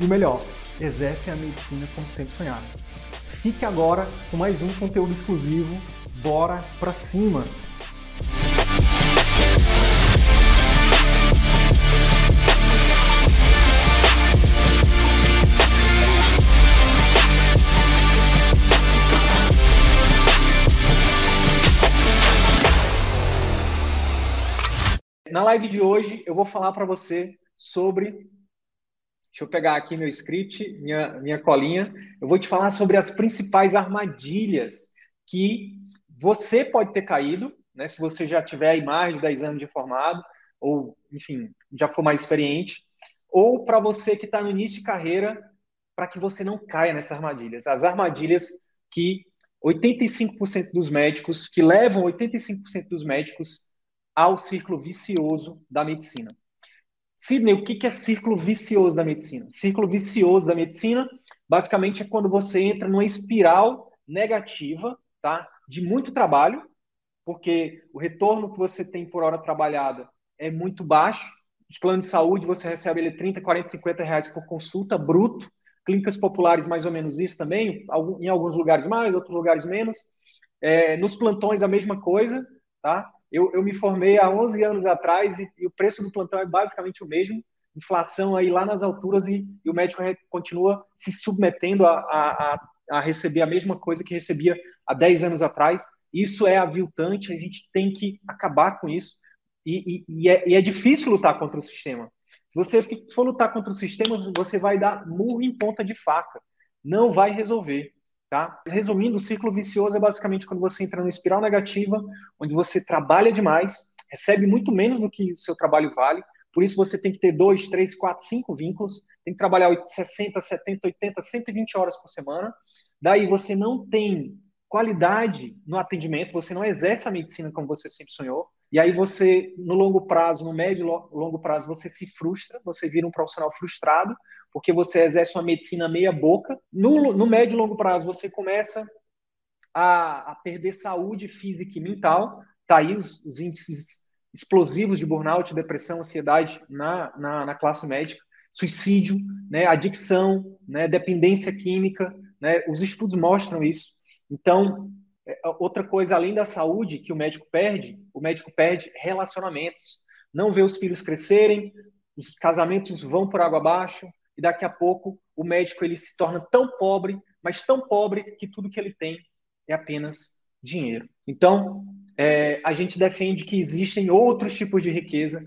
e o melhor, exercem a medicina como sempre sonharam. Fique agora com mais um conteúdo exclusivo. Bora pra cima! Na live de hoje, eu vou falar para você sobre. Deixa eu pegar aqui meu script, minha, minha colinha. Eu vou te falar sobre as principais armadilhas que você pode ter caído, né, se você já tiver aí mais de 10 anos de formado, ou, enfim, já for mais experiente, ou para você que está no início de carreira, para que você não caia nessas armadilhas. As armadilhas que 85% dos médicos, que levam 85% dos médicos ao círculo vicioso da medicina. Sidney, o que é círculo vicioso da medicina? Círculo vicioso da medicina, basicamente, é quando você entra numa espiral negativa, tá? De muito trabalho, porque o retorno que você tem por hora trabalhada é muito baixo. Os planos de saúde, você recebe ele 30, 40, 50 reais por consulta, bruto. Clínicas populares, mais ou menos isso também, em alguns lugares mais, outros lugares menos. É, nos plantões, a mesma coisa, tá? Eu, eu me formei há 11 anos atrás e, e, o preço do plantão é basicamente o mesmo, inflação aí lá nas alturas e, e o médico continua se submetendo a, a, a, receber a mesma coisa que recebia há 10 anos atrás. Isso é aviltante, a gente tem que acabar com isso e, e é, é difícil lutar contra o sistema. Se você for lutar contra o sistema, você vai dar murro em ponta de faca. Não vai resolver. Tá? Resumindo, o ciclo vicioso é basicamente quando você entra numa espiral negativa, onde você trabalha demais, recebe muito menos do que o seu trabalho vale, por isso você tem que ter dois, três, quatro, cinco vínculos, tem que trabalhar 60, 70, 80, 120 horas por semana. Daí você não tem qualidade no atendimento, você não exerce a medicina como você sempre sonhou. E aí você, no longo prazo, no médio e longo prazo, você se frustra, você vira um profissional frustrado, porque você exerce uma medicina meia boca. No, no médio e longo prazo, você começa a, a perder saúde física e mental. Tá aí os, os, índices explosivos de burnout, depressão, ansiedade na, na, na classe médica, suicídio, né, adicção, né, dependência química. Né, os estudos mostram isso. Então, é, outra coisa além da saúde que o médico perde, o médico perde relacionamentos. Não vê os filhos crescerem, os casamentos vão por água abaixo, e daqui a pouco o médico ele se torna tão pobre, mas tão pobre que tudo que ele tem é apenas dinheiro. Então, é, a gente defende que existem outros tipos de riqueza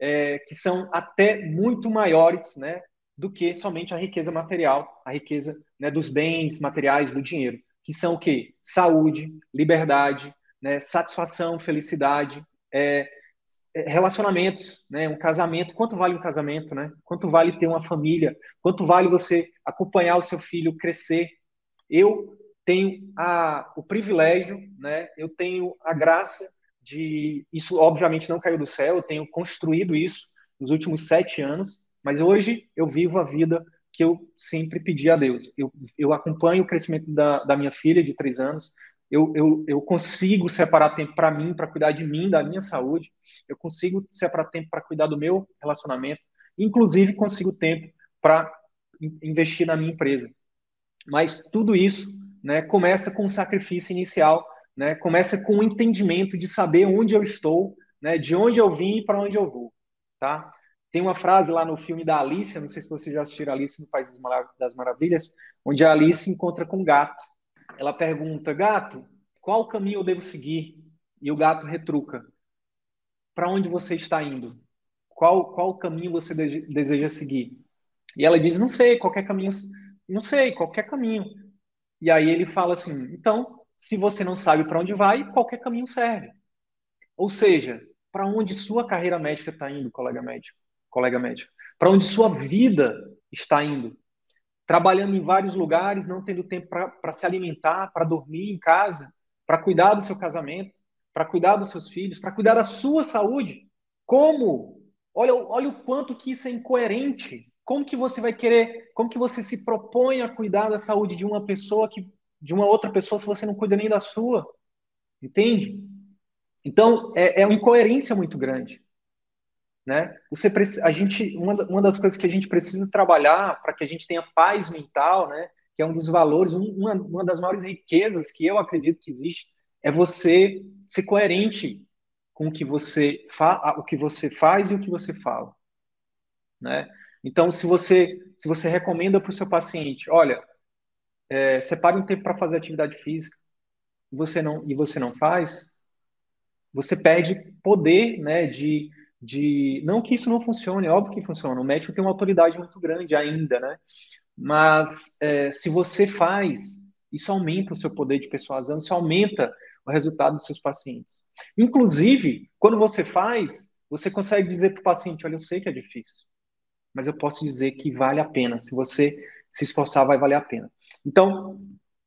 é, que são até muito maiores né, do que somente a riqueza material, a riqueza né, dos bens materiais, do dinheiro, que são o quê? Saúde, liberdade, né, satisfação, felicidade, é, relacionamentos, né? Um casamento, quanto vale um casamento, né? Quanto vale ter uma família? Quanto vale você acompanhar o seu filho crescer? Eu tenho a, o privilégio, né? Eu tenho a graça de isso, obviamente, não caiu do céu. Eu tenho construído isso nos últimos sete anos, mas hoje eu vivo a vida que eu sempre pedi a Deus. Eu, eu acompanho o crescimento da, da minha filha de três anos, eu, eu, eu consigo separar tempo para mim, para cuidar de mim, da minha saúde, eu consigo separar tempo para cuidar do meu relacionamento, inclusive consigo tempo para investir na minha empresa. Mas tudo isso né, começa com um sacrifício inicial, né, começa com o um entendimento de saber onde eu estou, né, de onde eu vim e para onde eu vou. Tá? Tem uma frase lá no filme da Alice, não sei se vocês já assistiram Alice no País das Maravilhas, onde a Alice encontra com um gato ela pergunta, gato, qual caminho eu devo seguir? E o gato retruca, para onde você está indo? Qual, qual caminho você de, deseja seguir? E ela diz, não sei, qualquer caminho, não sei, qualquer caminho. E aí ele fala assim, então, se você não sabe para onde vai, qualquer caminho serve. Ou seja, para onde sua carreira médica está indo, colega médico, colega médico? Para onde sua vida está indo? Trabalhando em vários lugares, não tendo tempo para se alimentar, para dormir em casa, para cuidar do seu casamento, para cuidar dos seus filhos, para cuidar da sua saúde. Como? Olha, olha o quanto que isso é incoerente. Como que você vai querer, como que você se propõe a cuidar da saúde de uma pessoa que de uma outra pessoa se você não cuida nem da sua? Entende? Então, é, é uma incoerência muito grande. Né? Você, a gente, uma, uma das coisas que a gente precisa trabalhar para que a gente tenha paz mental, né, que é um dos valores, uma, uma das maiores riquezas que eu acredito que existe, é você ser coerente com o que você, o que você faz e o que você fala. Né? Então, se você, se você recomenda para o seu paciente, olha, é, separe um tempo para fazer atividade física, você não, e você não faz, você perde poder né, de, de. Não que isso não funcione, óbvio que funciona. O médico tem uma autoridade muito grande ainda, né? Mas é, se você faz, isso aumenta o seu poder de persuasão, isso aumenta o resultado dos seus pacientes. Inclusive, quando você faz, você consegue dizer para o paciente: olha, eu sei que é difícil, mas eu posso dizer que vale a pena. Se você se esforçar, vai valer a pena. Então,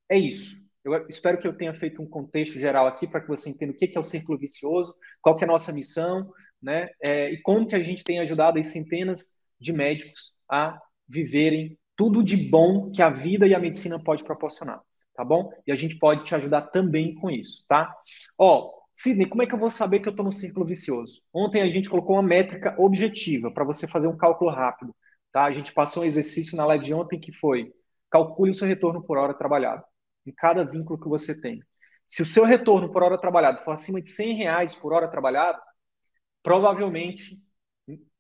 é isso. Eu espero que eu tenha feito um contexto geral aqui para que você entenda o que é o círculo vicioso, qual é a nossa missão, né? É, e como que a gente tem ajudado as centenas de médicos a viverem tudo de bom que a vida e a medicina pode proporcionar, tá bom? E a gente pode te ajudar também com isso, tá? Ó, Sidney, como é que eu vou saber que eu estou no círculo vicioso? Ontem a gente colocou uma métrica objetiva para você fazer um cálculo rápido, tá? A gente passou um exercício na live de ontem que foi calcule o seu retorno por hora trabalhada em cada vínculo que você tem. Se o seu retorno por hora trabalhada for acima de 100 reais por hora trabalhada, provavelmente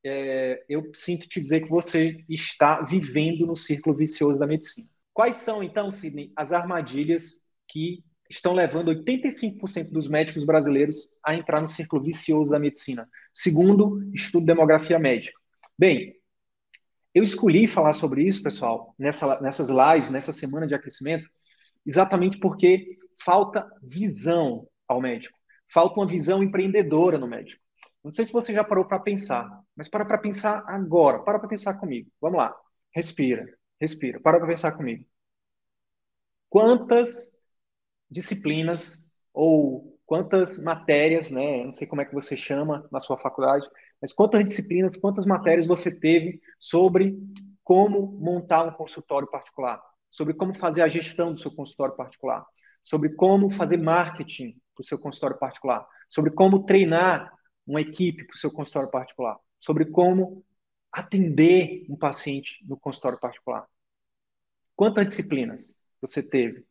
é, eu sinto te dizer que você está vivendo no círculo vicioso da medicina. Quais são, então, Sidney, as armadilhas que estão levando 85% dos médicos brasileiros a entrar no círculo vicioso da medicina, segundo estudo de demografia médica? Bem, eu escolhi falar sobre isso, pessoal, nessa, nessas lives, nessa semana de aquecimento, exatamente porque falta visão ao médico, falta uma visão empreendedora no médico. Não sei se você já parou para pensar, mas para para pensar agora, para para pensar comigo. Vamos lá. Respira, respira, para para pensar comigo. Quantas disciplinas ou quantas matérias, né? Não sei como é que você chama na sua faculdade, mas quantas disciplinas, quantas matérias você teve sobre como montar um consultório particular, sobre como fazer a gestão do seu consultório particular, sobre como fazer marketing para o seu consultório particular, sobre como treinar uma equipe para o seu consultório particular, sobre como atender um paciente no consultório particular. Quantas disciplinas você teve?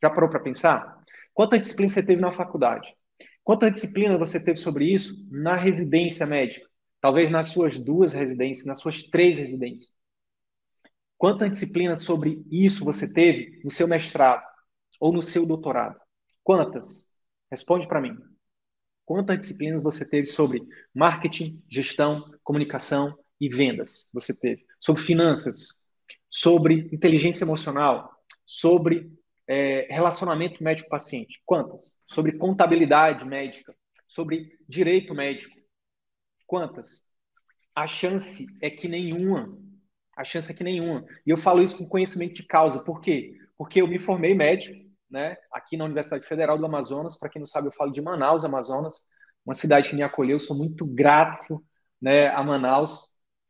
Já parou para pensar? Quantas disciplinas você teve na faculdade? Quantas disciplinas você teve sobre isso na residência médica? Talvez nas suas duas residências, nas suas três residências. Quantas disciplinas sobre isso você teve no seu mestrado ou no seu doutorado? Quantas? Responde para mim. Quantas disciplinas você teve sobre marketing, gestão, comunicação e vendas? Você teve sobre finanças, sobre inteligência emocional, sobre é, relacionamento médico-paciente? Quantas? Sobre contabilidade médica, sobre direito médico? Quantas? A chance é que nenhuma. A chance é que nenhuma. E eu falo isso com conhecimento de causa. Por quê? Porque eu me formei médico, né, aqui na Universidade Federal do Amazonas. Para quem não sabe, eu falo de Manaus, Amazonas, uma cidade que me acolheu. Sou muito grato né, a Manaus.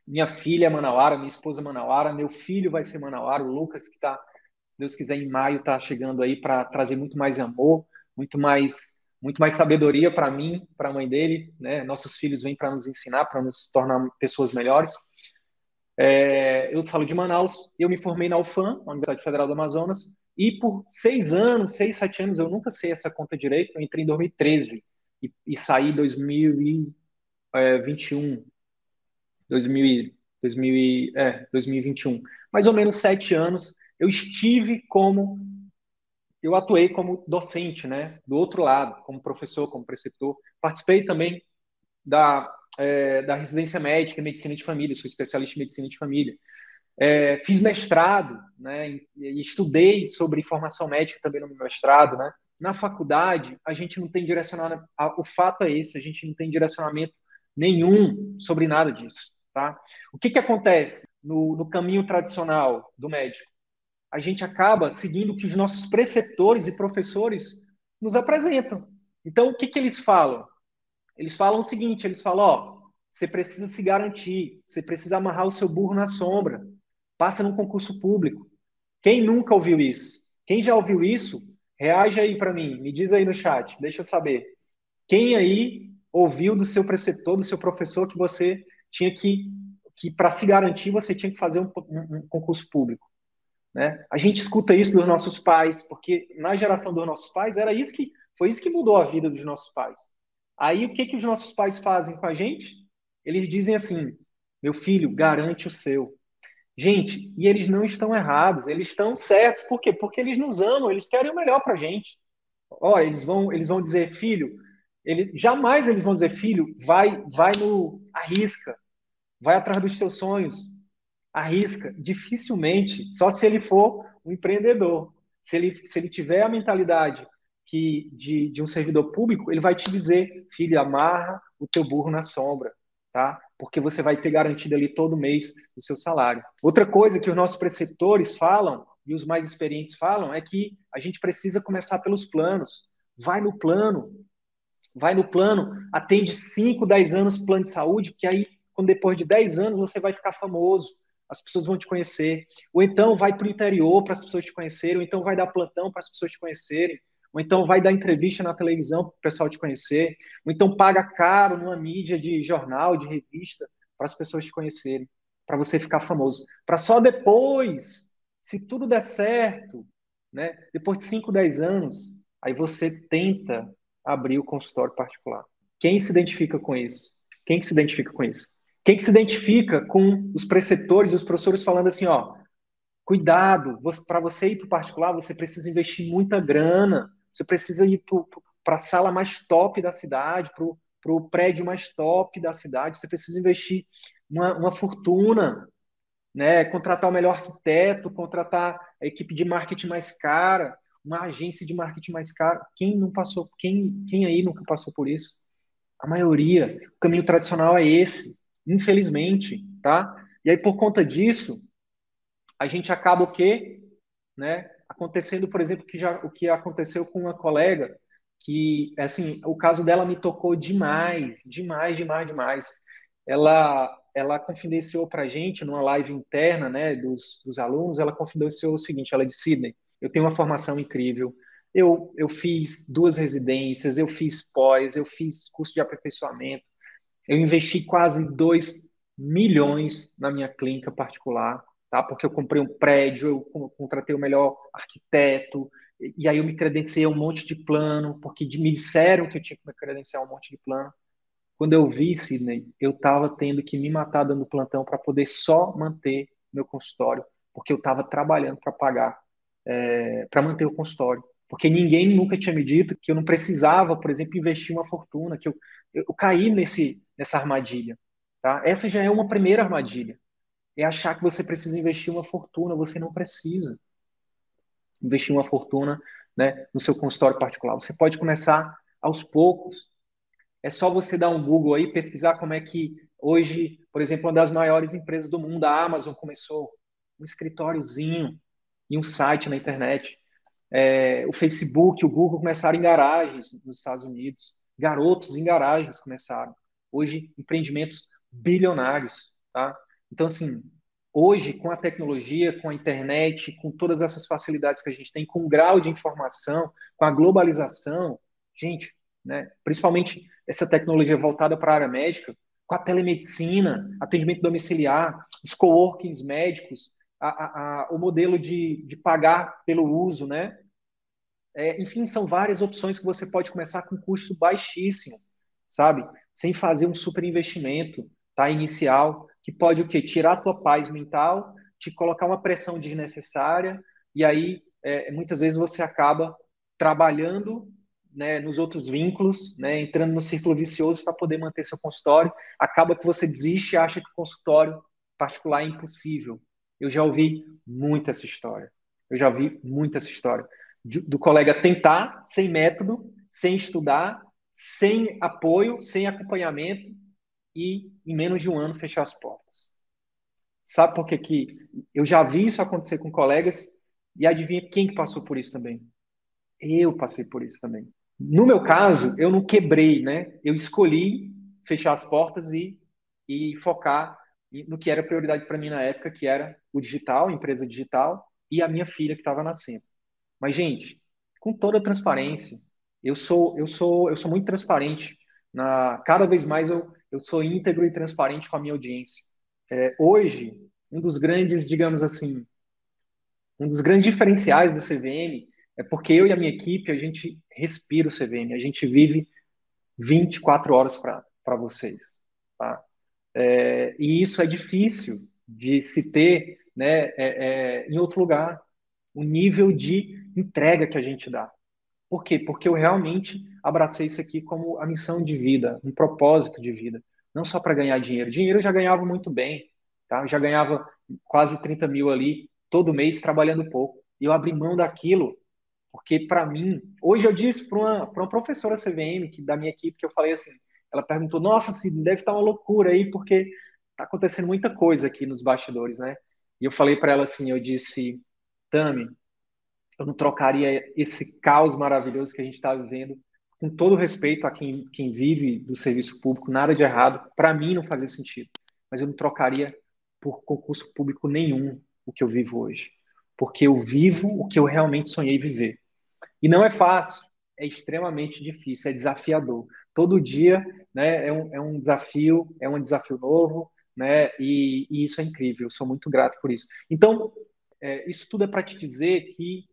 Minha filha é manauara, minha esposa é manauara, meu filho vai ser manauara, o Lucas, que está, se Deus quiser, em maio, está chegando aí para trazer muito mais amor, muito mais muito mais sabedoria para mim, para a mãe dele, né? Nossos filhos vêm para nos ensinar, para nos tornar pessoas melhores. É, eu falo de Manaus, eu me formei na UFAM, Universidade Federal do Amazonas, e por seis anos, seis, sete anos, eu nunca sei essa conta direito. Eu entrei em 2013 e, e saí em 2021. 2000, 2000, é, 2021. Mais ou menos sete anos. Eu estive como. Eu atuei como docente, né? Do outro lado, como professor, como preceptor. Participei também da, é, da residência médica em medicina de família, sou especialista em medicina de família. É, fiz mestrado, né, estudei sobre informação médica também no meu mestrado, né. Na faculdade, a gente não tem direcionamento, o fato é esse, a gente não tem direcionamento nenhum sobre nada disso, Tá? O que, que acontece no, no caminho tradicional do médico? A gente acaba seguindo o que os nossos preceptores e professores nos apresentam. Então, o que, que eles falam? Eles falam o seguinte: eles falam, ó, você precisa se garantir, você precisa amarrar o seu burro na sombra, passa num concurso público. Quem nunca ouviu isso? Quem já ouviu isso, reage aí para mim, me diz aí no chat, deixa eu saber. Quem aí ouviu do seu preceptor, do seu professor, que você tinha que, que para se garantir, você tinha que fazer um, um, um concurso público? Né? A gente escuta isso dos nossos pais, porque na geração dos nossos pais era isso que foi isso que mudou a vida dos nossos pais. Aí o que que os nossos pais fazem com a gente? Eles dizem assim: "Meu filho, garante o seu". Gente, e eles não estão errados, eles estão certos. Por quê? Porque eles nos amam, eles querem o melhor para a gente. Ó, eles vão, eles vão dizer, filho, ele, jamais eles vão dizer, filho, vai, vai no arrisca, vai atrás dos seus sonhos, arrisca. Dificilmente, só se ele for um empreendedor. Se ele, se ele tiver a mentalidade que de, de um servidor público, ele vai te dizer, filho, amarra o teu burro na sombra, tá? Porque você vai ter garantido ali todo mês o seu salário. Outra coisa que os nossos preceptores falam e os mais experientes falam é que a gente precisa começar pelos planos. Vai no plano, vai no plano, atende 5, 10 anos plano de saúde, porque aí, quando depois de 10 anos, você vai ficar famoso, as pessoas vão te conhecer. Ou então vai para o interior para as pessoas te conhecerem, ou então vai dar plantão para as pessoas te conhecerem, ou então vai dar entrevista na televisão para o pessoal te conhecer, ou então paga caro numa mídia de jornal, de revista, para as pessoas te conhecerem, para você ficar famoso. Para só depois, se tudo der certo, né, depois de 5, 10 anos, aí você tenta abrir o consultório particular. Quem se identifica com isso? Quem que se identifica com isso? Quem que se identifica com os preceptores e os professores falando assim, ó, cuidado, para você ir para o particular, você precisa investir muita grana, você precisa ir para a sala mais top da cidade, para o prédio mais top da cidade, você precisa investir uma, uma fortuna, né? contratar o melhor arquiteto, contratar a equipe de marketing mais cara, uma agência de marketing mais cara. Quem não passou, quem, quem aí nunca passou por isso? A maioria. O caminho tradicional é esse, infelizmente, tá? E aí, por conta disso, a gente acaba o quê? Né? Acontecendo, por exemplo, que já, o que aconteceu com uma colega, que, assim, o caso dela me tocou demais, demais, demais, demais. Ela, ela confidenciou para a gente, numa live interna né, dos, dos alunos, ela confidenciou o seguinte, ela é de Sydney, eu tenho uma formação incrível, eu, eu fiz duas residências, eu fiz pós, eu fiz curso de aperfeiçoamento, eu investi quase 2 milhões na minha clínica particular, tá? Porque eu comprei um prédio, eu contratei o melhor arquiteto, e aí eu me credenciei um monte de plano, porque me disseram que eu tinha que me credenciar um monte de plano. Quando eu vi, Sidney, eu estava tendo que me matar dando plantão para poder só manter meu consultório, porque eu estava trabalhando para pagar, é, para manter o consultório. Porque ninguém nunca tinha me dito que eu não precisava, por exemplo, investir uma fortuna, que eu, eu, eu caí nesse, nessa armadilha. Tá? Essa já é uma primeira armadilha é achar que você precisa investir uma fortuna. Você não precisa investir uma fortuna né, no seu consultório particular. Você pode começar aos poucos. É só você dar um Google aí, pesquisar como é que hoje, por exemplo, uma das maiores empresas do mundo, a Amazon, começou um escritóriozinho e um site na internet. É, o Facebook, o Google começaram em garagens nos Estados Unidos. Garotos em garagens começaram. Hoje, empreendimentos bilionários, tá? Então, assim, hoje, com a tecnologia, com a internet, com todas essas facilidades que a gente tem, com o grau de informação, com a globalização, gente, né, principalmente essa tecnologia voltada para a área médica, com a telemedicina, atendimento domiciliar, os coworkings médicos, a, a, a, o modelo de, de pagar pelo uso, né? É, enfim, são várias opções que você pode começar com custo baixíssimo, sabe? Sem fazer um super investimento, tá? Inicial que pode o quê? Tirar a tua paz mental, te colocar uma pressão desnecessária, e aí é, muitas vezes você acaba trabalhando né, nos outros vínculos, né, entrando no círculo vicioso para poder manter seu consultório. Acaba que você desiste e acha que o consultório particular é impossível. Eu já ouvi muito essa história. Eu já ouvi muito essa história. Do colega tentar, sem método, sem estudar, sem apoio, sem acompanhamento, e, em menos de um ano, fechar as portas. Sabe por que, que eu já vi isso acontecer com colegas e adivinha quem que passou por isso também? Eu passei por isso também. No meu caso, eu não quebrei, né? Eu escolhi fechar as portas e, e focar no que era prioridade para mim na época, que era o digital, empresa digital, e a minha filha que estava nascendo. Mas, gente, com toda transparência, eu sou, eu sou, eu sou muito transparente. Na, cada vez mais eu, eu sou íntegro e transparente com a minha audiência. É, hoje, um dos grandes, digamos assim, um dos grandes diferenciais do CVM é porque eu e a minha equipe, a gente respira o CVM, a gente vive 24 horas para vocês. Tá? É, e isso é difícil de se ter né, é, é, em outro lugar. O nível de entrega que a gente dá. Por quê? Porque eu realmente abracei isso aqui como a missão de vida, um propósito de vida não só para ganhar dinheiro. Dinheiro eu já ganhava muito bem, tá? Eu já ganhava quase 30 mil ali todo mês trabalhando pouco. E eu abri mão daquilo, porque para mim, hoje eu disse para uma, uma professora CVM que, da minha equipe que eu falei assim, ela perguntou: Nossa, Cid, deve estar uma loucura aí, porque está acontecendo muita coisa aqui nos bastidores, né? E eu falei para ela assim: Eu disse, Tami, eu não trocaria esse caos maravilhoso que a gente está vivendo com todo respeito a quem, quem vive do serviço público, nada de errado, para mim não fazia sentido. Mas eu não trocaria por concurso público nenhum o que eu vivo hoje. Porque eu vivo o que eu realmente sonhei viver. E não é fácil, é extremamente difícil, é desafiador. Todo dia né, é, um, é um desafio, é um desafio novo, né, e, e isso é incrível, eu sou muito grato por isso. Então, é, isso tudo é para te dizer que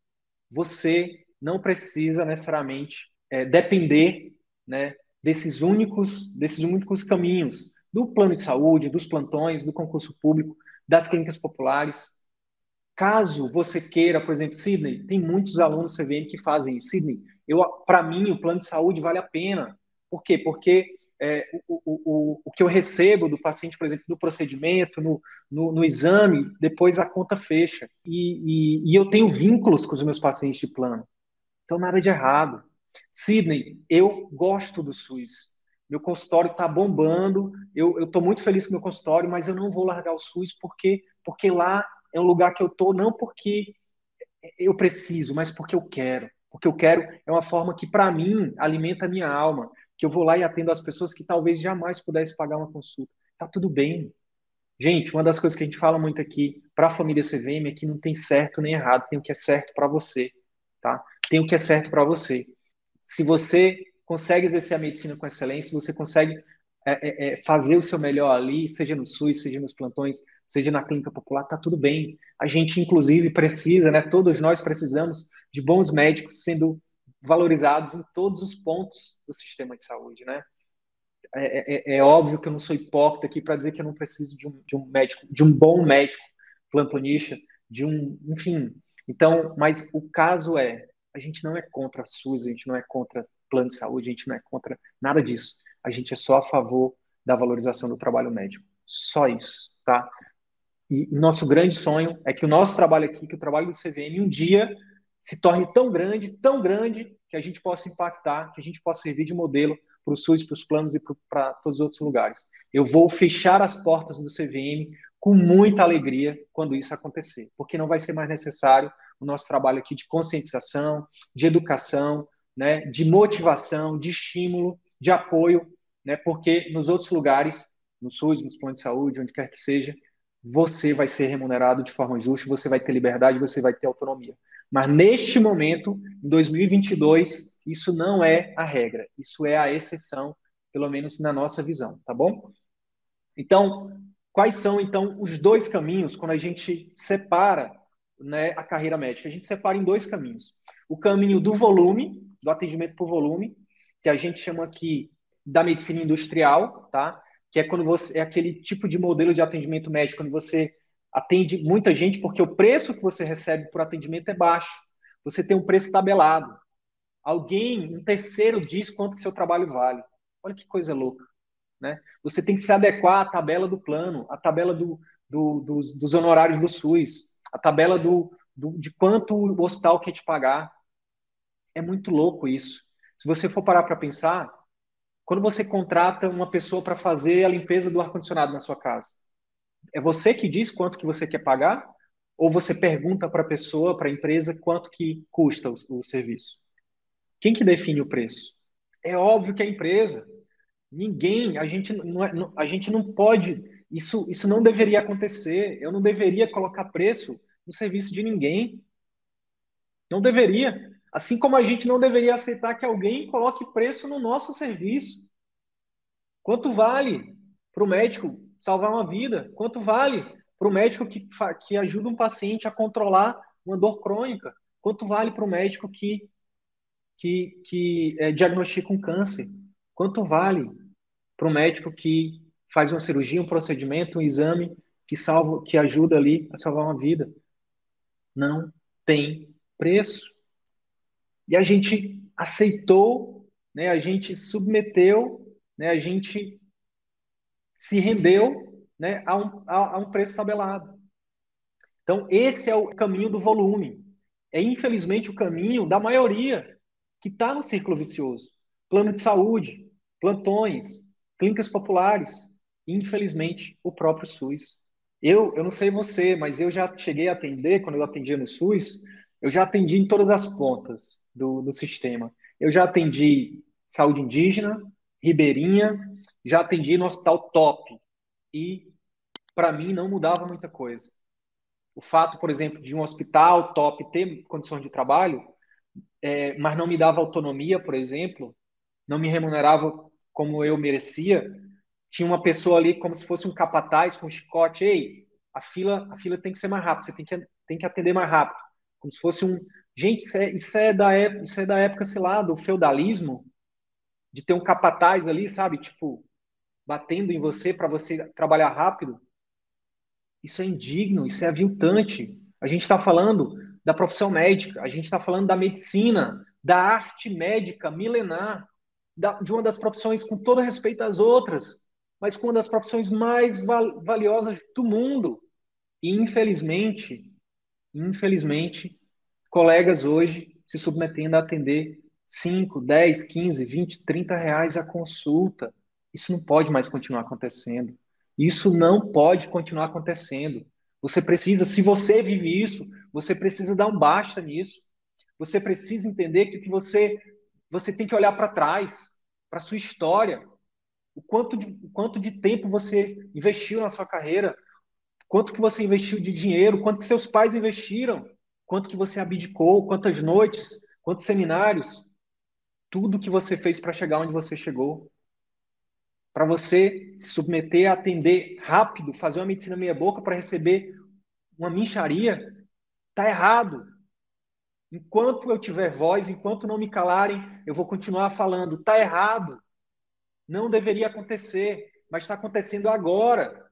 você não precisa necessariamente é, depender né, desses únicos desses únicos caminhos do plano de saúde, dos plantões, do concurso público, das clínicas populares. Caso você queira, por exemplo, Sidney, tem muitos alunos CVM que fazem. Sidney, eu para mim o plano de saúde vale a pena. Por quê? Porque é, o, o, o que eu recebo do paciente, por exemplo, no procedimento, no, no, no exame, depois a conta fecha. E, e, e eu tenho vínculos com os meus pacientes de plano. Então, nada de errado. Sidney, eu gosto do SUS. Meu consultório está bombando. Eu estou muito feliz com o meu consultório, mas eu não vou largar o SUS porque, porque lá é um lugar que eu estou, não porque eu preciso, mas porque eu quero. Porque eu quero é uma forma que, para mim, alimenta a minha alma. Que eu vou lá e atendo as pessoas que talvez jamais pudessem pagar uma consulta. Tá tudo bem. Gente, uma das coisas que a gente fala muito aqui para a família CVM é que não tem certo nem errado, tem o que é certo para você, tá? Tem o que é certo para você se você consegue exercer a medicina com excelência, você consegue é, é, é, fazer o seu melhor ali, seja no SUS, seja nos plantões, seja na clínica popular, tá tudo bem. A gente, inclusive, precisa, né? Todos nós precisamos de bons médicos sendo valorizados em todos os pontos do sistema de saúde, né? É, é, é óbvio que eu não sou hipócrita aqui para dizer que eu não preciso de um, de um médico, de um bom médico plantonista, de um, enfim. Então, mas o caso é, a gente não é contra a SUS, a gente não é contra plano de saúde, a gente não é contra nada disso. A gente é só a favor da valorização do trabalho médico. Só isso, tá? E nosso grande sonho é que o nosso trabalho aqui, que o trabalho do CVM, um dia se torne tão grande, tão grande, que a gente possa impactar, que a gente possa servir de modelo para o SUS, para os planos e para todos os outros lugares. Eu vou fechar as portas do CVM com muita alegria quando isso acontecer, porque não vai ser mais necessário o nosso trabalho aqui de conscientização, de educação, né, de motivação, de estímulo, de apoio, né, porque nos outros lugares, no SUS, nos planos de saúde, onde quer que seja, você vai ser remunerado de forma justa, você vai ter liberdade, você vai ter autonomia. Mas neste momento, em 2022, isso não é a regra, isso é a exceção, pelo menos na nossa visão, tá bom? Então, quais são então os dois caminhos quando a gente separa né, a carreira médica. A gente separa em dois caminhos. O caminho do volume, do atendimento por volume, que a gente chama aqui da medicina industrial, tá? Que é quando você é aquele tipo de modelo de atendimento médico quando você atende muita gente porque o preço que você recebe por atendimento é baixo. Você tem um preço tabelado. Alguém, um terceiro diz quanto que seu trabalho vale. Olha que coisa louca, né? Você tem que se adequar à tabela do plano, à tabela do, do, do, dos honorários do SUS, a tabela do, de quanto o hospital quer te pagar. É muito louco isso. Se você for parar para pensar, quando você contrata uma pessoa para fazer a limpeza do ar-condicionado na sua casa, é você que diz quanto que você quer pagar? Ou você pergunta para a pessoa, para a empresa, quanto que custa o, o serviço? Quem que define o preço? É óbvio que é a empresa. Ninguém, a gente não, é, a gente não pode, isso, isso não deveria acontecer. Eu não deveria colocar preço no serviço de ninguém. Não deveria. Assim como a gente não deveria aceitar que alguém coloque preço no nosso serviço. Quanto vale para o médico salvar uma vida? Quanto vale para o médico que, que ajuda um paciente a controlar uma dor crônica? Quanto vale para o médico que, que, que é, diagnostica um câncer? Quanto vale para o médico que faz uma cirurgia, um procedimento, um exame que salva, que ajuda ali a salvar uma vida? Não tem preço. E a gente aceitou, né, a gente submeteu, né, a gente se rendeu né, a, um, a, a um preço tabelado. Então, esse é o caminho do volume. É, infelizmente, o caminho da maioria que está no círculo vicioso. Plano de saúde, plantões, clínicas populares, infelizmente, o próprio SUS. Eu, eu não sei você, mas eu já cheguei a atender, quando eu atendia no SUS, eu já atendi em todas as pontas do, do sistema. Eu já atendi saúde indígena, ribeirinha, já atendi no hospital top. E, para mim, não mudava muita coisa. O fato, por exemplo, de um hospital top ter condições de trabalho, é, mas não me dava autonomia, por exemplo, não me remunerava como eu merecia, tinha uma pessoa ali como se fosse um capataz com um chicote, ei, a fila, a fila tem que ser mais rápida, você tem que, tem que atender mais rápido como se fosse um. Gente, isso é, isso é, da, época, isso é da época, sei lá, do feudalismo, de ter um capataz ali, sabe? Tipo, batendo em você para você trabalhar rápido. Isso é indigno, isso é aviltante. A gente está falando da profissão médica, a gente está falando da medicina, da arte médica milenar, da, de uma das profissões, com todo respeito às outras, mas com uma das profissões mais val valiosas do mundo. E, infelizmente, infelizmente, colegas hoje se submetendo a atender 5, 10, 15, 20, 30 reais a consulta. Isso não pode mais continuar acontecendo. Isso não pode continuar acontecendo. Você precisa, se você vive isso, você precisa dar um basta nisso. Você precisa entender que, que você, você tem que olhar para trás, para sua história, o quanto, de, o quanto de tempo você investiu na sua carreira, Quanto que você investiu de dinheiro? Quanto que seus pais investiram? Quanto que você abdicou? Quantas noites? Quantos seminários? Tudo que você fez para chegar onde você chegou. Para você se submeter a atender rápido, fazer uma medicina meia boca para receber uma mincharia, tá errado. Enquanto eu tiver voz, enquanto não me calarem, eu vou continuar falando. Tá errado. Não deveria acontecer, mas está acontecendo agora.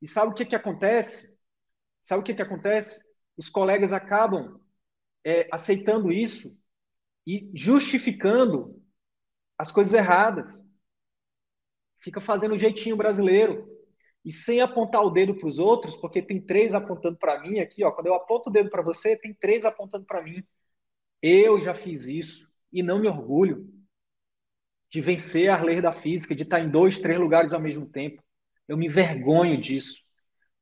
E sabe o que, que acontece? Sabe o que, que acontece? Os colegas acabam é, aceitando isso e justificando as coisas erradas. Fica fazendo o jeitinho brasileiro. E sem apontar o dedo para os outros, porque tem três apontando para mim aqui, ó. Quando eu aponto o dedo para você, tem três apontando para mim. Eu já fiz isso e não me orgulho de vencer a lei da física, de estar em dois, três lugares ao mesmo tempo. Eu me vergonho disso.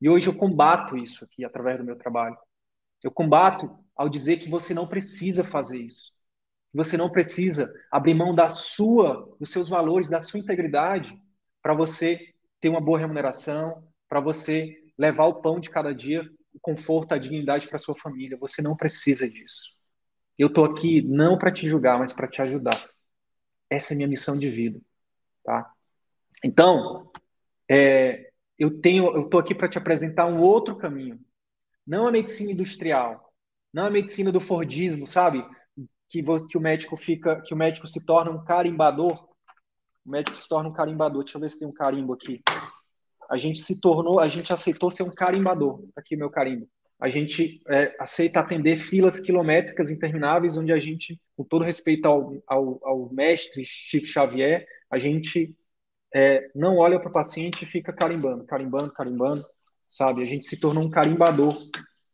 E hoje eu combato isso aqui através do meu trabalho. Eu combato ao dizer que você não precisa fazer isso. Você não precisa abrir mão da sua, dos seus valores, da sua integridade para você ter uma boa remuneração, para você levar o pão de cada dia, o conforto, a dignidade para sua família. Você não precisa disso. Eu estou aqui não para te julgar, mas para te ajudar. Essa é a minha missão de vida, tá? Então, é, eu tenho, eu estou aqui para te apresentar um outro caminho, não a medicina industrial, não a medicina do Fordismo, sabe? Que, que o médico fica, que o médico se torna um carimbador. O médico se torna um carimbador. Deixa eu ver se tem um carimbo aqui. A gente se tornou, a gente aceitou ser um carimbador. Tá aqui meu carimbo. A gente é, aceita atender filas quilométricas intermináveis, onde a gente, com todo respeito ao, ao, ao mestre Chico Xavier, a gente é, não olha para o paciente e fica carimbando, carimbando, carimbando, sabe? A gente se tornou um carimbador.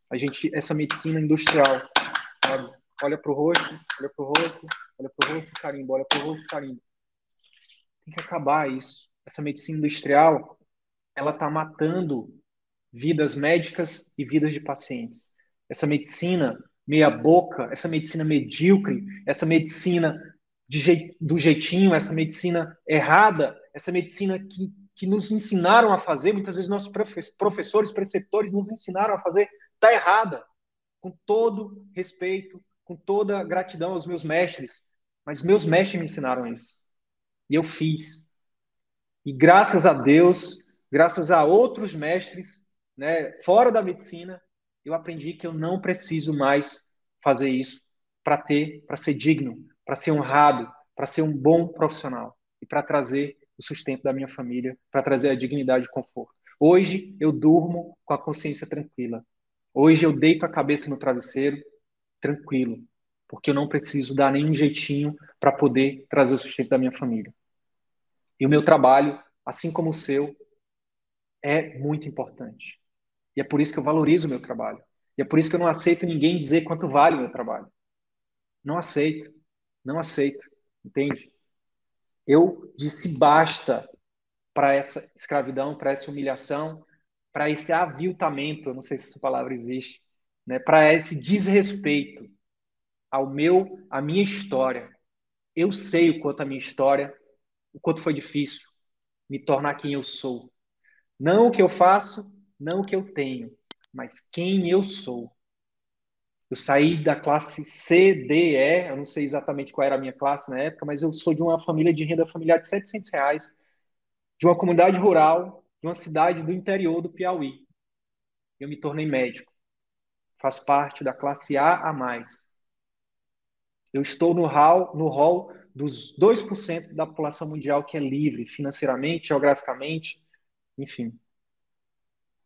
A gente, essa medicina industrial, sabe? Olha para o rosto, olha para o rosto, olha para o rosto, carimba, olha para o rosto, carimba. Tem que acabar isso. Essa medicina industrial, ela está matando vidas médicas e vidas de pacientes. Essa medicina meia boca, essa medicina medíocre, essa medicina de do jeitinho, essa medicina errada, essa medicina que, que nos ensinaram a fazer, muitas vezes nossos professores, preceptores nos ensinaram a fazer, está errada. Com todo respeito, com toda gratidão aos meus mestres, mas meus mestres me ensinaram isso. E eu fiz. E graças a Deus, graças a outros mestres, né, fora da medicina, eu aprendi que eu não preciso mais fazer isso para ter, para ser digno, para ser honrado, para ser um bom profissional e para trazer o sustento da minha família, para trazer a dignidade e conforto. Hoje eu durmo com a consciência tranquila. Hoje eu deito a cabeça no travesseiro tranquilo, porque eu não preciso dar nenhum jeitinho para poder trazer o sustento da minha família. E o meu trabalho, assim como o seu, é muito importante. E é por isso que eu valorizo o meu trabalho. E é por isso que eu não aceito ninguém dizer quanto vale o meu trabalho. Não aceito. Não aceito. Entende? Eu disse basta para essa escravidão, para essa humilhação, para esse aviltamento, eu não sei se essa palavra existe, né? para esse desrespeito ao meu, à minha história. Eu sei o quanto a minha história, o quanto foi difícil me tornar quem eu sou. Não o que eu faço, não o que eu tenho, mas quem eu sou. Eu saí da classe C, D, E, eu não sei exatamente qual era a minha classe na época, mas eu sou de uma família de renda familiar de 700 reais, de uma comunidade rural, de uma cidade do interior do Piauí. Eu me tornei médico. Faço parte da classe A a mais. Eu estou no hall, no hall dos 2% da população mundial que é livre financeiramente, geograficamente, enfim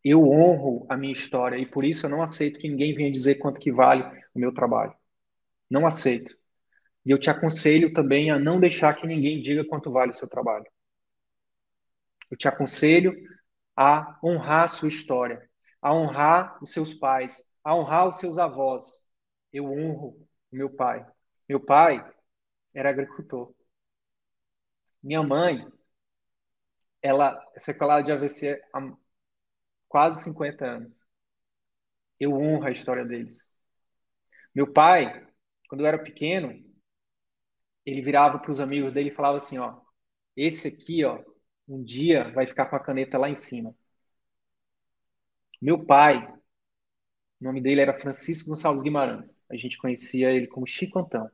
eu honro a minha história e por isso eu não aceito que ninguém venha dizer quanto que vale o meu trabalho. Não aceito. E eu te aconselho também a não deixar que ninguém diga quanto vale o seu trabalho. Eu te aconselho a honrar a sua história, a honrar os seus pais, a honrar os seus avós. Eu honro meu pai. Meu pai era agricultor. Minha mãe, ela é sequelada de AVC quase 50 anos. Eu honro a história deles. Meu pai, quando eu era pequeno, ele virava para os amigos dele e falava assim, ó, esse aqui, ó, um dia vai ficar com a caneta lá em cima. Meu pai, o nome dele era Francisco Gonçalves Guimarães. A gente conhecia ele como Chico Antão.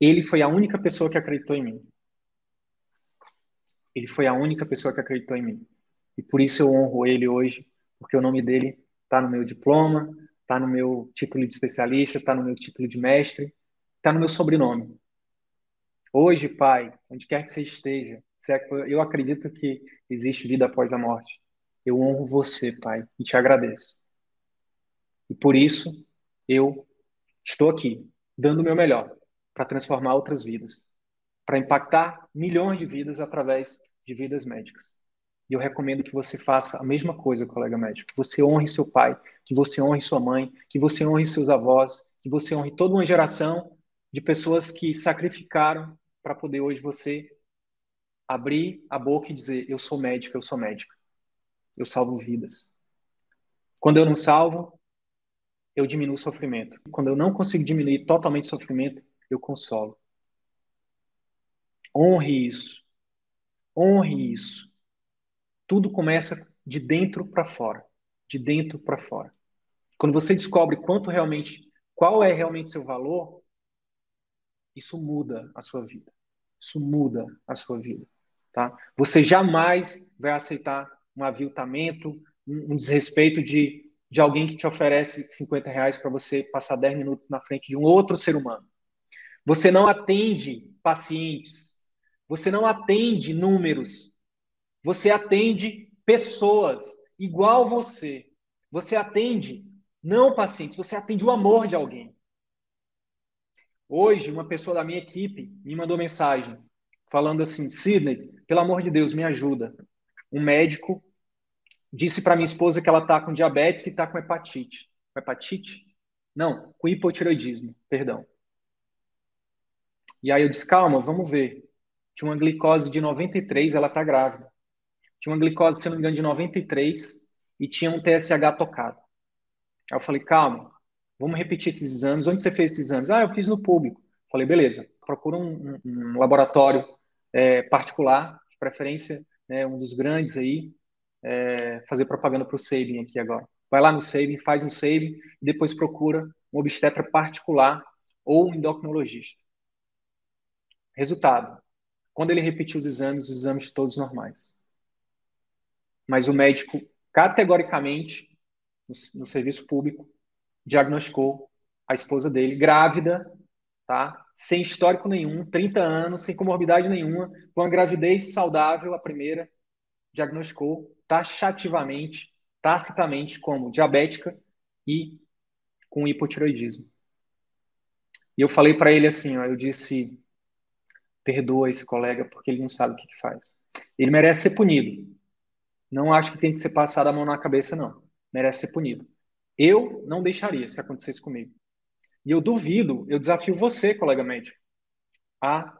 Ele foi a única pessoa que acreditou em mim. Ele foi a única pessoa que acreditou em mim. E por isso eu honro ele hoje, porque o nome dele está no meu diploma, está no meu título de especialista, está no meu título de mestre, está no meu sobrenome. Hoje, Pai, onde quer que você esteja, eu acredito que existe vida após a morte. Eu honro você, Pai, e te agradeço. E por isso eu estou aqui, dando o meu melhor para transformar outras vidas, para impactar milhões de vidas através de vidas médicas. E eu recomendo que você faça a mesma coisa, colega médico, que você honre seu pai, que você honre sua mãe, que você honre seus avós, que você honre toda uma geração de pessoas que sacrificaram para poder hoje você abrir a boca e dizer: Eu sou médico, eu sou médica. Eu salvo vidas. Quando eu não salvo, eu diminuo o sofrimento. Quando eu não consigo diminuir totalmente o sofrimento, eu consolo. Honre isso. Honre isso. Tudo começa de dentro para fora, de dentro para fora. Quando você descobre quanto realmente, qual é realmente seu valor, isso muda a sua vida. Isso muda a sua vida, tá? Você jamais vai aceitar um aviltamento, um, desrespeito de, de alguém que te oferece 50 reais para você passar 10 minutos na frente de um outro ser humano. Você não atende pacientes, você não atende números, você atende pessoas igual você. Você atende não pacientes, você atende o amor de alguém. Hoje, uma pessoa da minha equipe me mandou mensagem falando assim: Sidney, pelo amor de Deus, me ajuda. Um médico disse para minha esposa que ela está com diabetes e está com hepatite. Hepatite? Não, com hipotireoidismo, perdão. E aí eu disse: calma, vamos ver. tinha uma glicose de 93, ela está grávida. Tinha uma glicose, se não me engano, de 93 e tinha um TSH tocado. Aí eu falei, calma, vamos repetir esses exames. Onde você fez esses exames? Ah, eu fiz no público. Falei, beleza, procura um, um, laboratório é, particular, de preferência, né, um dos grandes aí, é, fazer propaganda para o Sabin aqui agora. Vai lá no Sabin, faz um Sabin e depois procura um obstetra particular ou um endocrinologista. Resultado: quando ele repetiu os exames, os exames todos normais. Mas o médico, categoricamente, no, no serviço público, diagnosticou a esposa dele grávida, tá? Sem histórico nenhum, 30 anos, sem comorbidade nenhuma, com a gravidez saudável, a primeira, diagnosticou taxativamente, tacitamente, como diabética e com hipotiroidismo. E eu falei para ele assim, ó, eu disse, perdoa esse colega porque ele não sabe o que, que faz. Ele merece ser punido. Não acho que tem que ser passado a mão na cabeça, não. Merece ser punido. Eu não deixaria se acontecesse comigo. E eu duvido, eu desafio você, colega médico, a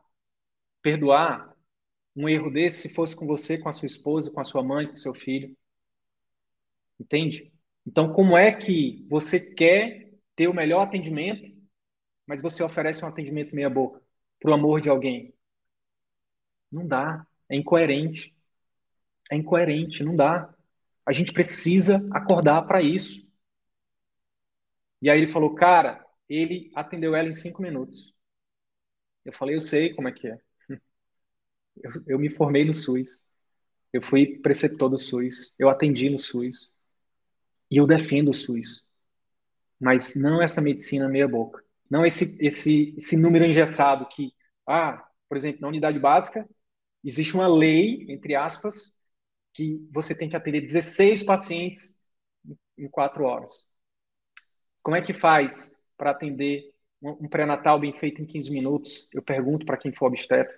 perdoar um erro desse se fosse com você, com a sua esposa, com a sua mãe, com seu filho. Entende? Então, como é que você quer ter o melhor atendimento, mas você oferece um atendimento meia-boca para o amor de alguém? Não dá. É incoerente. É incoerente, não dá. A gente precisa acordar para isso. E aí ele falou, cara, ele atendeu ela em cinco minutos. Eu falei, eu sei como é que é. Eu, eu me formei no SUS. Eu fui preceptor do SUS. Eu atendi no SUS. E eu defendo o SUS. Mas não essa medicina meia boca. Não esse, esse, esse número engessado que, ah, por exemplo, na unidade básica, existe uma lei, entre aspas, que você tem que atender 16 pacientes em quatro horas. Como é que faz para atender um pré-natal bem feito em 15 minutos? Eu pergunto para quem for obstetra.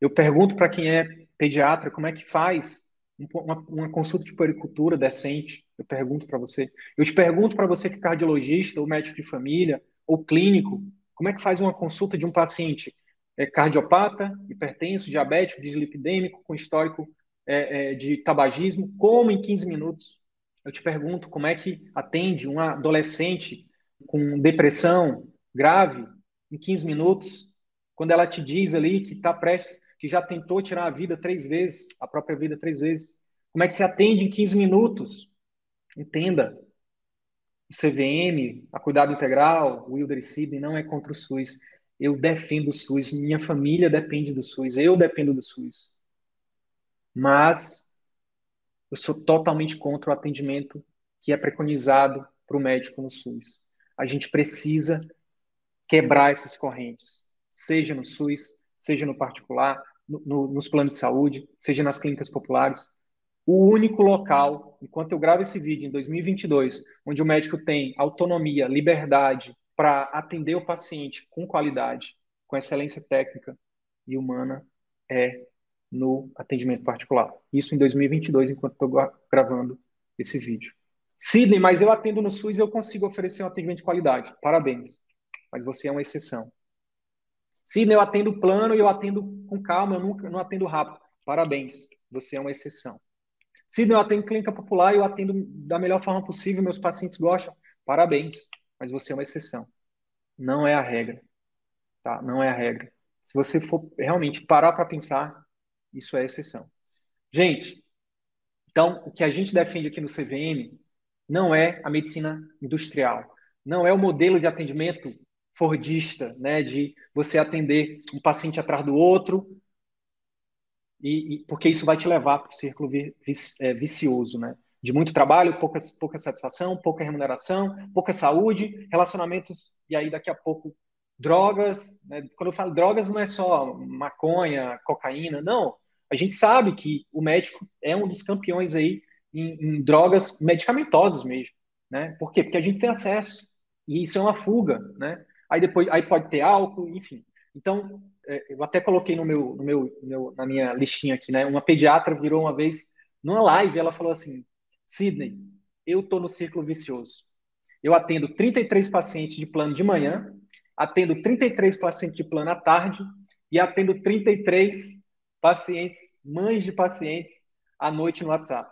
Eu pergunto para quem é pediatra como é que faz uma, uma consulta de puericultura decente. Eu pergunto para você. Eu te pergunto para você que é cardiologista, ou médico de família, ou clínico, como é que faz uma consulta de um paciente é, cardiopata, hipertenso, diabético, dislipidêmico, com histórico é, é, de tabagismo, como em 15 minutos. Eu te pergunto como é que atende um adolescente com depressão grave em 15 minutos, quando ela te diz ali que está prestes, que já tentou tirar a vida três vezes, a própria vida três vezes. Como é que se atende em 15 minutos? Entenda. O CVM, a Cuidado Integral, o Wilder e Sidney não é contra o SUS. Eu defendo o SUS, minha família depende do SUS, eu dependo do SUS mas eu sou totalmente contra o atendimento que é preconizado para o médico no SUS. A gente precisa quebrar essas correntes, seja no SUS, seja no particular, no, no, nos planos de saúde, seja nas clínicas populares. O único local, enquanto eu gravo esse vídeo em 2022, onde o médico tem autonomia, liberdade para atender o paciente com qualidade, com excelência técnica e humana, é no atendimento particular. Isso em 2022, enquanto estou gravando esse vídeo. Sidney, mas eu atendo no SUS e eu consigo oferecer um atendimento de qualidade. Parabéns. Mas você é uma exceção. Sidney, eu atendo plano e eu atendo com calma, eu nunca não atendo rápido. Parabéns. Você é uma exceção. Sidney, eu atendo clínica popular e eu atendo da melhor forma possível, meus pacientes gostam. Parabéns. Mas você é uma exceção. Não é a regra. Tá? Não é a regra. Se você for realmente parar para pensar, isso é exceção. Gente, então, o que a gente defende aqui no CVM não é a medicina industrial, não é o modelo de atendimento fordista, né, de você atender um paciente atrás do outro, e, e porque isso vai te levar para o círculo vi, é, vicioso, né, de muito trabalho, pouca, pouca satisfação, pouca remuneração, pouca saúde, relacionamentos, e aí daqui a pouco drogas, né? quando eu falo drogas não é só maconha, cocaína, não. A gente sabe que o médico é um dos campeões aí em, em drogas medicamentosas mesmo, né? Por quê? Porque a gente tem acesso e isso é uma fuga, né? Aí depois, aí pode ter álcool, enfim. Então, é, eu até coloquei no meu, no meu, meu, na minha listinha aqui, né? Uma pediatra virou uma vez numa live, ela falou assim: Sidney, eu tô no círculo vicioso. Eu atendo 33 pacientes de plano de manhã, atendo 33 pacientes de plano à tarde e atendo 33 pacientes, mães de pacientes, à noite no WhatsApp.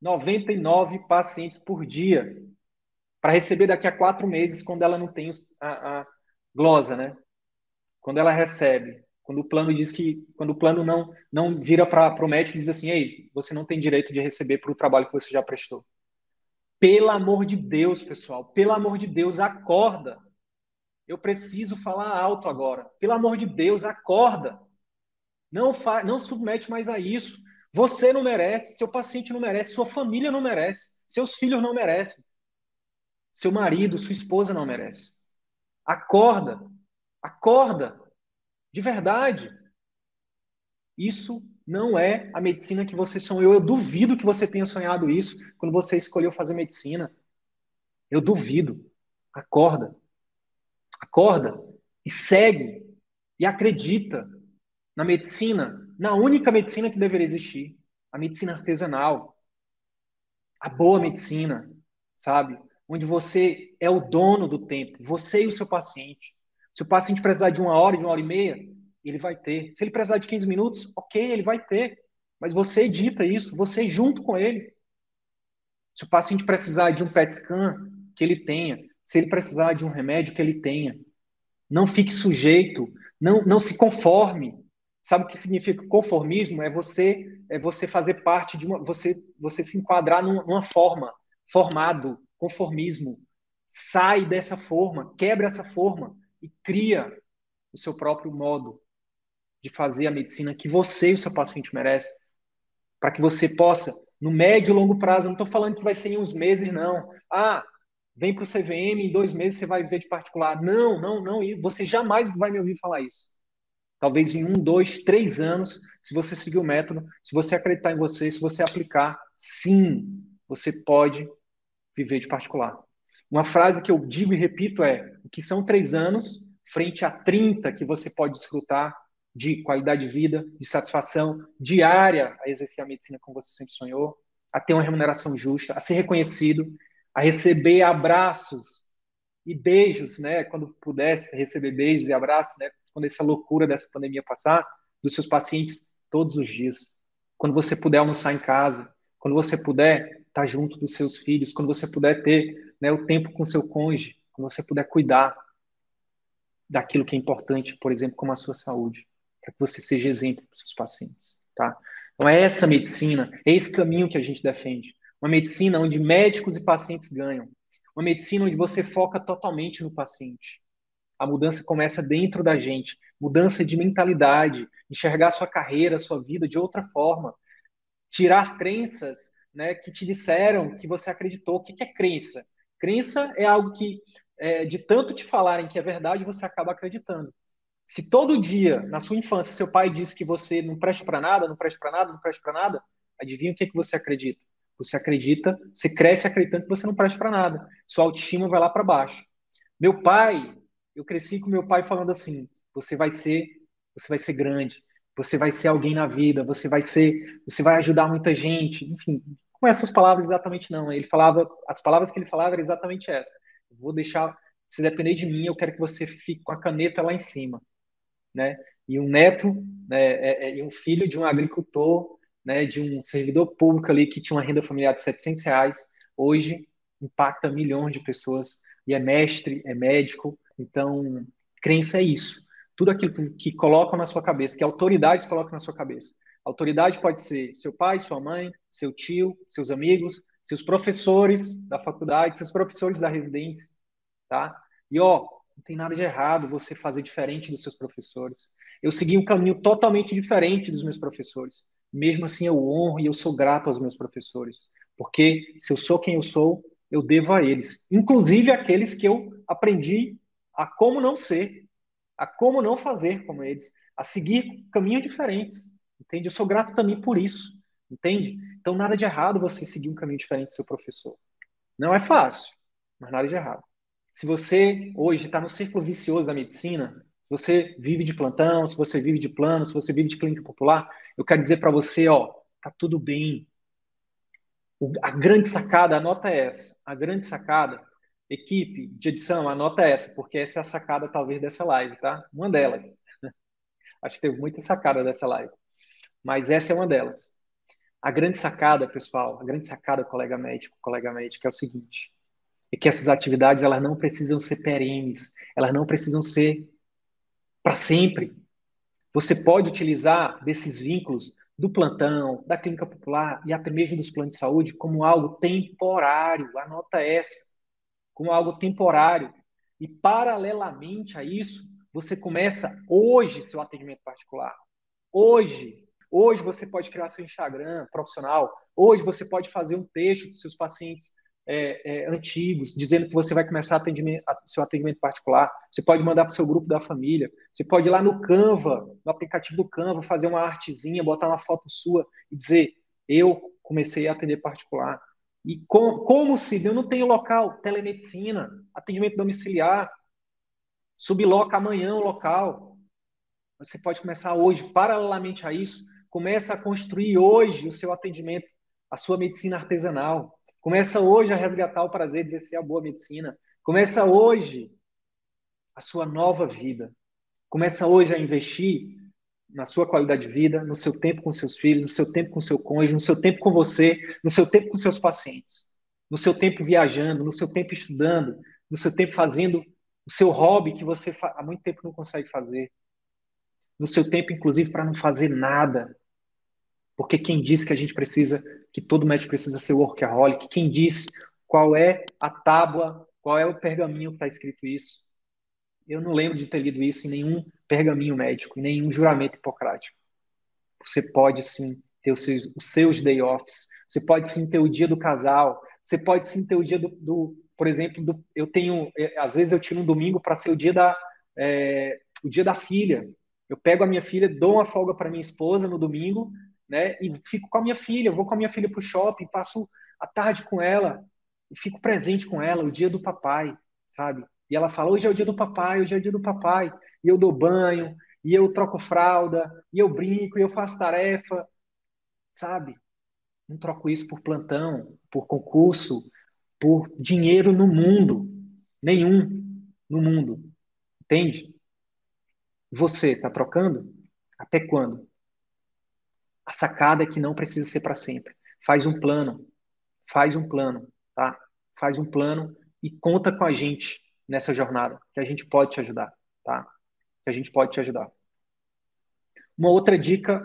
99 pacientes por dia, para receber daqui a quatro meses, quando ela não tem a, a glosa, né? Quando ela recebe. Quando o plano diz que, quando o plano não, não vira para o médico e diz assim, ei, você não tem direito de receber para o trabalho que você já prestou. Pelo amor de Deus, pessoal, pelo amor de Deus, acorda. Eu preciso falar alto agora. Pelo amor de Deus, acorda. Não, não submete mais a isso. Você não merece, seu paciente não merece, sua família não merece, seus filhos não merecem, seu marido, sua esposa não merece. Acorda, acorda, de verdade. Isso não é a medicina que você sonhou. Eu duvido que você tenha sonhado isso quando você escolheu fazer medicina. Eu duvido. Acorda. Acorda e segue e acredita na medicina, na única medicina que deveria existir, a medicina artesanal, a boa medicina, sabe? Onde você é o dono do tempo, você e o seu paciente. Se o paciente precisar de uma hora, de uma hora e meia, ele vai ter. Se ele precisar de 15 minutos, ok, ele vai ter. Mas você edita isso, você junto com ele. Se o paciente precisar de um PET scan, que ele tenha. Se ele precisar de um remédio, que ele tenha. Não fique sujeito, não, não se conforme. Sabe o que significa conformismo? É você é você fazer parte de uma você você se enquadrar numa, numa forma, formado, conformismo. Sai dessa forma, quebra essa forma e cria o seu próprio modo de fazer a medicina que você e o seu paciente merece, para que você possa, no médio e longo prazo, eu não estou falando que vai ser em uns meses, não. Ah, vem para o CVM, em dois meses você vai ver de particular. Não, não, não. E você jamais vai me ouvir falar isso. Talvez em um, dois, três anos, se você seguir o método, se você acreditar em você, se você aplicar, sim, você pode viver de particular. Uma frase que eu digo e repito é: o que são três anos frente a 30 que você pode desfrutar de qualidade de vida, de satisfação diária a exercer a medicina como você sempre sonhou, a ter uma remuneração justa, a ser reconhecido, a receber abraços e beijos, né, quando pudesse receber beijos e abraços, né, quando essa loucura dessa pandemia passar, dos seus pacientes todos os dias. Quando você puder almoçar em casa, quando você puder estar junto dos seus filhos, quando você puder ter né, o tempo com seu cônjuge, quando você puder cuidar daquilo que é importante, por exemplo, como a sua saúde, para que você seja exemplo para os seus pacientes, tá? Então é essa medicina, é esse caminho que a gente defende. Uma medicina onde médicos e pacientes ganham. Uma medicina onde você foca totalmente no paciente. A mudança começa dentro da gente. Mudança de mentalidade, enxergar sua carreira, sua vida de outra forma. Tirar crenças né, que te disseram que você acreditou. O que é crença? Crença é algo que, é, de tanto te falarem que é verdade, você acaba acreditando. Se todo dia, na sua infância, seu pai disse que você não presta para nada, não presta para nada, não presta para nada, adivinha o que, é que você acredita? Você acredita, você cresce acreditando que você não presta para nada. Sua autoestima vai lá para baixo. Meu pai, eu cresci com meu pai falando assim: você vai ser, você vai ser grande, você vai ser alguém na vida, você vai ser, você vai ajudar muita gente, enfim, com essas palavras exatamente não. Ele falava, as palavras que ele falava eram exatamente essa. vou deixar, se depender de mim, eu quero que você fique com a caneta lá em cima, né? E um neto, né, é, é, e um filho de um agricultor, né, de um servidor público ali que tinha uma renda familiar de 700 reais, hoje impacta milhões de pessoas e é mestre, é médico. Então, crença é isso. Tudo aquilo que colocam na sua cabeça, que autoridades colocam na sua cabeça. Autoridade pode ser seu pai, sua mãe, seu tio, seus amigos, seus professores da faculdade, seus professores da residência, tá? E ó, não tem nada de errado você fazer diferente dos seus professores. Eu segui um caminho totalmente diferente dos meus professores. Mesmo assim, eu honro e eu sou grato aos meus professores, porque se eu sou quem eu sou, eu devo a eles, inclusive aqueles que eu aprendi a como não ser, a como não fazer como eles, a seguir caminhos diferentes. Entende? Eu sou grato também por isso. Entende? Então, nada de errado você seguir um caminho diferente do seu professor. Não é fácil, mas nada de errado. Se você hoje está no círculo vicioso da medicina, se você vive de plantão, se você vive de plano, se você vive de clínica popular, eu quero dizer para você, ó, tá tudo bem. A grande sacada, a nota é essa. A grande sacada, equipe de edição, a nota é essa, porque essa é a sacada talvez dessa live, tá? Uma delas. Acho que teve muita sacada dessa live. Mas essa é uma delas. A grande sacada, pessoal, a grande sacada, colega médico, colega médico, é o seguinte: é que essas atividades elas não precisam ser perenes, elas não precisam ser para sempre. Você pode utilizar desses vínculos do plantão, da clínica popular e até mesmo dos planos de saúde como algo temporário. Anota essa, como algo temporário. E paralelamente a isso, você começa hoje seu atendimento particular. Hoje, Hoje você pode criar seu Instagram profissional. Hoje você pode fazer um texto para seus pacientes é, é, antigos, dizendo que você vai começar atendimento, seu atendimento particular. Você pode mandar para o seu grupo da família. Você pode ir lá no Canva, no aplicativo do Canva, fazer uma artezinha, botar uma foto sua e dizer: Eu comecei a atender particular. E com, como se eu não tenho local, telemedicina, atendimento domiciliar, subloca amanhã o local. Você pode começar hoje, paralelamente a isso, Começa a construir hoje o seu atendimento, a sua medicina artesanal. Começa hoje a resgatar o prazer de exercer a boa medicina. Começa hoje a sua nova vida. Começa hoje a investir na sua qualidade de vida, no seu tempo com seus filhos, no seu tempo com seu cônjuge, no seu tempo com você, no seu tempo com seus pacientes, no seu tempo viajando, no seu tempo estudando, no seu tempo fazendo o seu hobby que você há muito tempo não consegue fazer, no seu tempo, inclusive, para não fazer nada, porque quem disse que a gente precisa, que todo médico precisa ser workaholic? Quem disse qual é a tábua, qual é o pergaminho que está escrito isso? Eu não lembro de ter lido isso em nenhum pergaminho médico, em nenhum juramento hipocrático. Você pode sim ter os seus, os seus day offs, você pode sim ter o dia do casal, você pode sim ter o dia do, do por exemplo, do, eu tenho, é, às vezes eu tiro um domingo para ser o dia da, é, o dia da filha. Eu pego a minha filha, dou uma folga para minha esposa no domingo, né? E fico com a minha filha, vou com a minha filha para o shopping, passo a tarde com ela, e fico presente com ela, o dia do papai, sabe? E ela fala: hoje é o dia do papai, hoje é o dia do papai. E eu dou banho, e eu troco fralda, e eu brinco, e eu faço tarefa, sabe? Não troco isso por plantão, por concurso, por dinheiro no mundo. Nenhum no mundo. Entende? Você está trocando? Até quando? A sacada é que não precisa ser para sempre. Faz um plano, faz um plano, tá? Faz um plano e conta com a gente nessa jornada, que a gente pode te ajudar, tá? Que a gente pode te ajudar. Uma outra dica,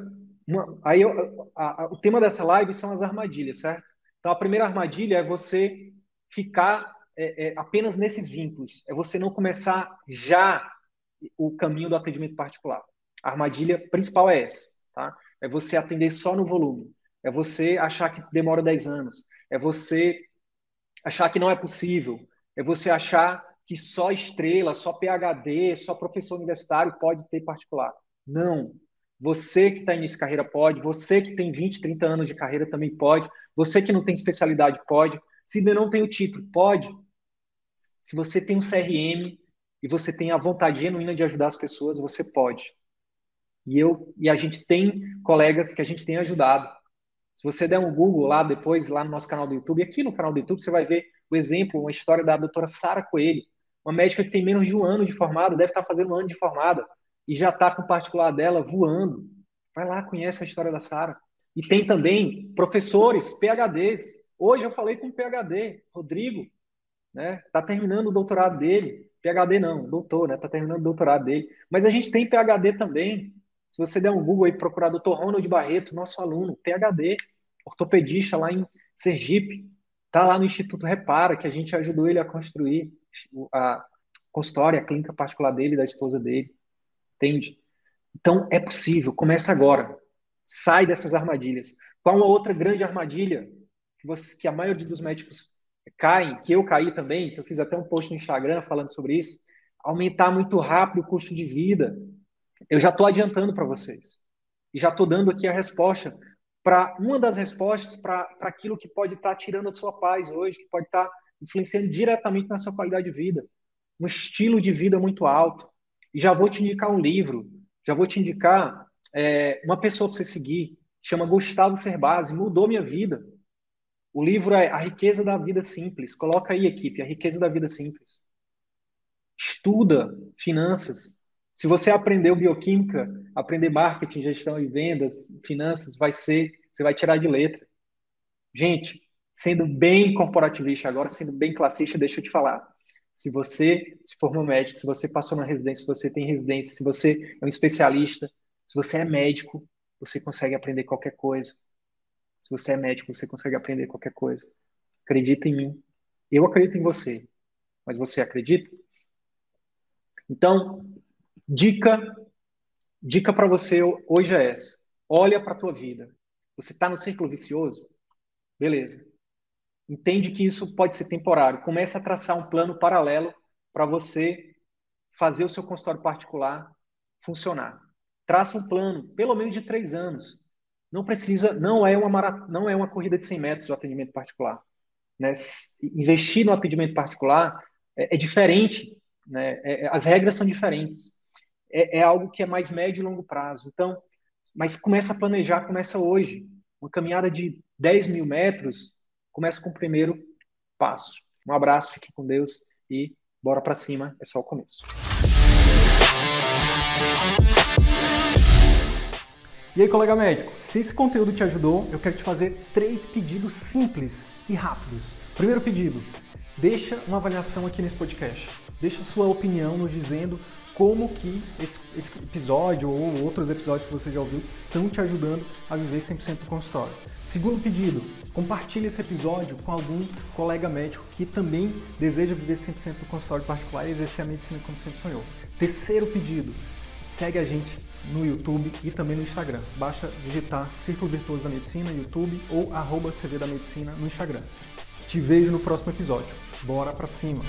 uma, aí eu, a, a, o tema dessa live são as armadilhas, certo? Então a primeira armadilha é você ficar é, é, apenas nesses vínculos, é você não começar já o caminho do atendimento particular. A armadilha principal é essa, tá? é você atender só no volume, é você achar que demora 10 anos, é você achar que não é possível, é você achar que só estrela, só PhD, só professor universitário pode ter particular. Não. Você que está início de carreira pode, você que tem 20, 30 anos de carreira também pode, você que não tem especialidade pode, se ainda não tem o título, pode. Se você tem um CRM e você tem a vontade genuína de ajudar as pessoas, você pode. E eu e a gente tem colegas que a gente tem ajudado. Se você der um Google lá depois, lá no nosso canal do YouTube, aqui no canal do YouTube, você vai ver o exemplo, uma história da doutora Sara Coelho, uma médica que tem menos de um ano de formada, deve estar fazendo um ano de formada, e já está com o particular dela voando. Vai lá, conhece a história da Sara. E tem também professores, PHDs. Hoje eu falei com um PHD, Rodrigo, né? Está terminando o doutorado dele. PHD não, doutor, né? Está terminando o doutorado dele. Mas a gente tem PHD também. Se você der um Google e procurar Dr. Ronald Barreto, nosso aluno, PhD, ortopedista lá em Sergipe, está lá no Instituto Repara, que a gente ajudou ele a construir a consultória, a clínica particular dele, da esposa dele. Entende? Então, é possível, começa agora. Sai dessas armadilhas. Qual uma outra grande armadilha que, que a maioria dos médicos caem, que eu caí também, que eu fiz até um post no Instagram falando sobre isso, aumentar muito rápido o custo de vida. Eu já estou adiantando para vocês. E já estou dando aqui a resposta para uma das respostas para aquilo que pode estar tá tirando a sua paz hoje, que pode estar tá influenciando diretamente na sua qualidade de vida. Um estilo de vida muito alto. E já vou te indicar um livro, já vou te indicar é, uma pessoa para você seguir, chama Gustavo Cerbasi, mudou minha vida. O livro é A Riqueza da Vida Simples. Coloca aí, equipe, A Riqueza da Vida Simples. Estuda finanças, Se você aprendeu bioquímica, aprender marketing, gestão e vendas, finanças, vai ser, você vai tirar de letra. Gente, sendo bem corporativista agora, sendo bem classista, deixa eu te falar. Se você se formou médico, se você passou na residência, se você tem residência, se você é um especialista, se você é médico, você consegue aprender qualquer coisa. Se você é médico, você consegue aprender qualquer coisa. Acredita em mim. Eu acredito em você. Mas você acredita? Então, dica dica para você hoje é essa. Olha para a tua vida. Você está no círculo vicioso? Beleza. Entende que isso pode ser temporário. Começa a traçar um plano paralelo para você fazer o seu consultório particular funcionar. Traça um plano, pelo menos de três anos. Não precisa, não é uma não é uma corrida de 100 metros o atendimento particular. Né? Investir no atendimento particular é, é diferente, né? É, é, as regras são diferentes. É, é, algo que é mais médio e longo prazo. Então, mas começa a planejar, começa hoje. Uma caminhada de 10 mil metros começa com o primeiro passo. Um abraço, fique com Deus e bora para cima, é só o começo. E aí, colega médico, se esse conteúdo te ajudou, eu quero te fazer três pedidos simples e rápidos. Primeiro pedido, deixa uma avaliação aqui nesse podcast. Deixa sua opinião nos dizendo como que esse, esse, episódio ou outros episódios que você já ouviu estão te ajudando a viver 100% do consultório. Segundo pedido, compartilhe esse episódio com algum colega médico que também deseja viver 100% do consultório particular e exercer a medicina como sempre sonhou. Terceiro pedido, segue a gente no YouTube e também no Instagram. Basta digitar Círculo Virtuoso da Medicina no YouTube ou arroba CV da Medicina no Instagram. Te vejo no próximo episódio. Bora pra cima!